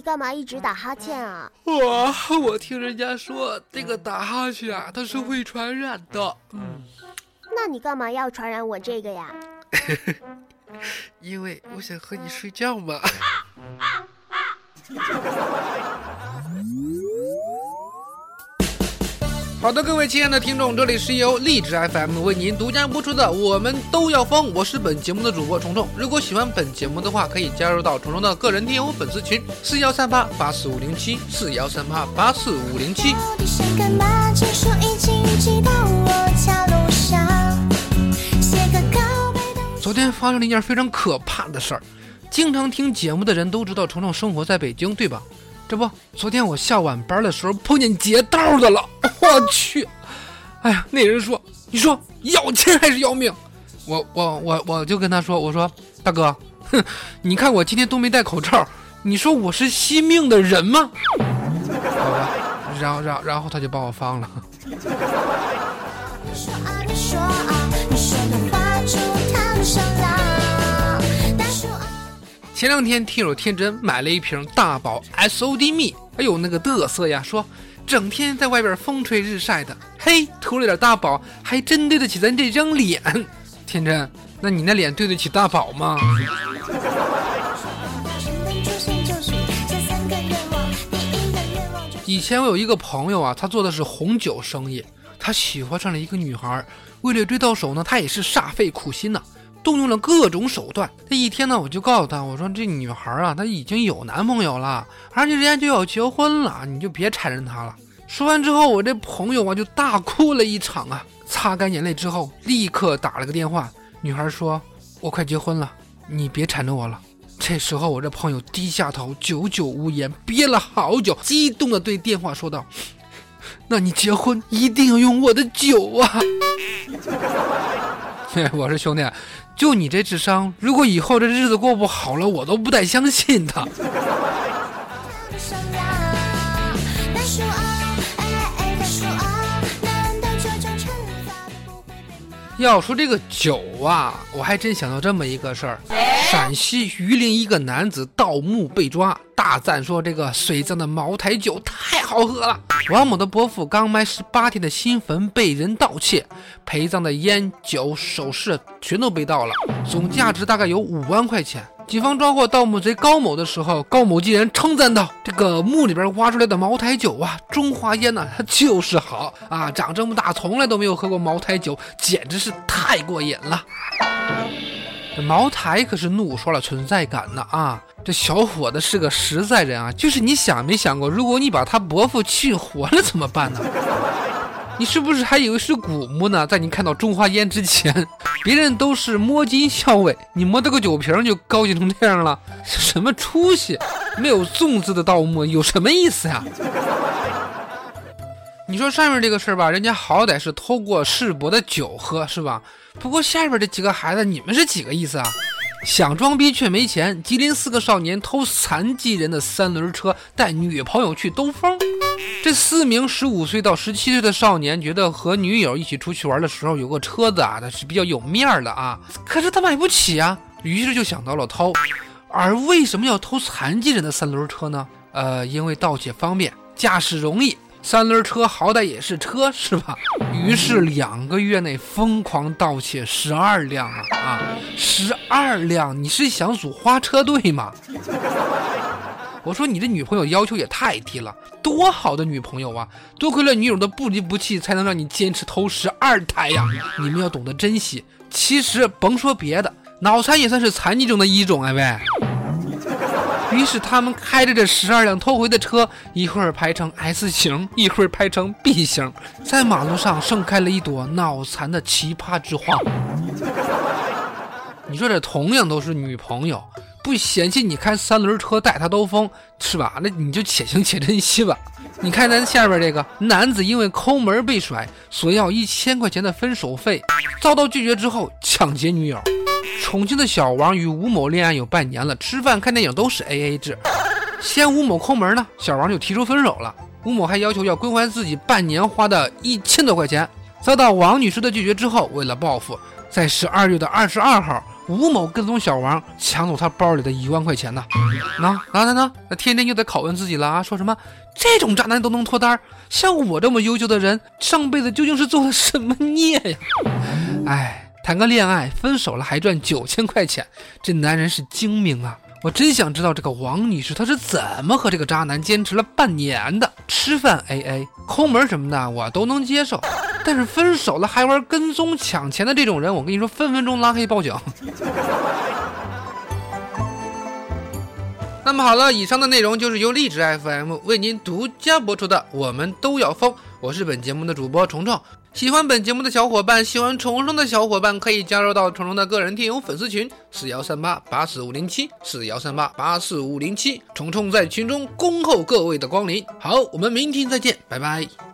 你干嘛一直打哈欠啊？我我听人家说这个打哈欠啊，它是会传染的。嗯，那你干嘛要传染我这个呀？因为我想和你睡觉嘛。好的，各位亲爱的听众，这里是由荔枝 FM 为您独家播出的《我们都要疯》，我是本节目的主播虫虫。如果喜欢本节目的话，可以加入到虫虫的个人听友粉丝群：四幺三八八四五零七，四幺三八八四五零七。昨天发生了一件非常可怕的事儿，经常听节目的人都知道虫虫生活在北京，对吧？这不，昨天我下晚班的时候碰见劫道的了，我去！哎呀，那人说：“你说要钱还是要命？”我我我我就跟他说：“我说大哥，哼，你看我今天都没戴口罩，你说我是惜命的人吗？”好吧，然后然然后他就把我放了。前两天，听友天真买了一瓶大宝 S O D 蜜，哎呦，那个嘚瑟呀，说整天在外边风吹日晒的，嘿，涂了点大宝，还真对得起咱这张脸。天真，那你那脸对得起大宝吗？以前我有一个朋友啊，他做的是红酒生意，他喜欢上了一个女孩，为了追到手呢，他也是煞费苦心呐。动用了各种手段。那一天呢，我就告诉他，我说这女孩啊，她已经有男朋友了，而且人家就要结婚了，你就别缠着她了。说完之后，我这朋友啊就大哭了一场啊。擦干眼泪之后，立刻打了个电话。女孩说：“我快结婚了，你别缠着我了。”这时候，我这朋友低下头，久久无言，憋了好久，激动地对电话说道：“ 那你结婚一定要用我的酒啊！” 我说兄弟。就你这智商，如果以后这日子过不好了，我都不带相信的。要说这个酒啊，我还真想到这么一个事儿：陕西榆林一个男子盗墓被抓。大赞说：“这个水葬的茅台酒太好喝了。”王某的伯父刚埋十八天的新坟被人盗窃，陪葬的烟酒首饰全都被盗了，总价值大概有五万块钱。警方抓获盗墓贼高某的时候，高某竟然称赞道：“这个墓里边挖出来的茅台酒啊，中华烟呢，它就是好啊！长这么大从来都没有喝过茅台酒，简直是太过瘾了。”这茅台可是怒刷了存在感呢啊！这小伙子是个实在人啊，就是你想没想过，如果你把他伯父气活了怎么办呢？你是不是还以为是古墓呢？在你看到中华烟之前，别人都是摸金校尉，你摸到个酒瓶就高级成这样了，什么出息？没有粽子的盗墓有什么意思呀？你说上面这个事儿吧，人家好歹是偷过世伯的酒喝是吧？不过下边这几个孩子，你们是几个意思啊？想装逼却没钱，吉林四个少年偷残疾人的三轮车，带女朋友去兜风。这四名十五岁到十七岁的少年觉得和女友一起出去玩的时候有个车子啊，那是比较有面儿的啊。可是他买不起啊，于是就想到了偷。而为什么要偷残疾人的三轮车呢？呃，因为盗窃方便，驾驶容易。三轮车好歹也是车是吧？于是两个月内疯狂盗窃十二辆啊啊！十二辆，你是想组花车队吗？我说你这女朋友要求也太低了，多好的女朋友啊！多亏了女友的不离不弃，才能让你坚持偷十二台呀！你们要懂得珍惜。其实甭说别的，脑残也算是残疾中的一种哎喂。于是他们开着这十二辆偷回的车，一会儿排成 S 型，一会儿排成 B 型，在马路上盛开了一朵脑残的奇葩之花。你说这同样都是女朋友，不嫌弃你开三轮车带他兜风是吧？那你就且行且珍惜吧。你看咱下边这个男子因为抠门被甩，索要一千块钱的分手费，遭到拒绝之后抢劫女友。重庆的小王与吴某恋爱有半年了，吃饭看电影都是 A A 制，嫌吴某抠门呢，小王就提出分手了。吴某还要求要归还自己半年花的一千多块钱，遭到王女士的拒绝之后，为了报复，在十二月的二十二号。吴某跟踪小王，抢走他包里的一万块钱呢。那那那那那天天就得拷问自己了啊！说什么这种渣男都能脱单，像我这么优秀的人，上辈子究竟是做了什么孽呀？哎，谈个恋爱，分手了还赚九千块钱，这男人是精明啊！我真想知道这个王女士她是怎么和这个渣男坚持了半年的。吃饭 A A，抠门什么的我都能接受。但是分手了还玩跟踪抢钱的这种人，我跟你说，分分钟拉黑报警。那么好了，以上的内容就是由荔枝 FM 为您独家播出的《我们都要疯》，我是本节目的主播虫虫。喜欢本节目的小伙伴，喜欢虫虫的小伙伴可以加入到虫虫的个人听友粉丝群四幺三八八四五零七四幺三八八四五零七，虫虫在群中恭候各位的光临。好，我们明天再见，拜拜。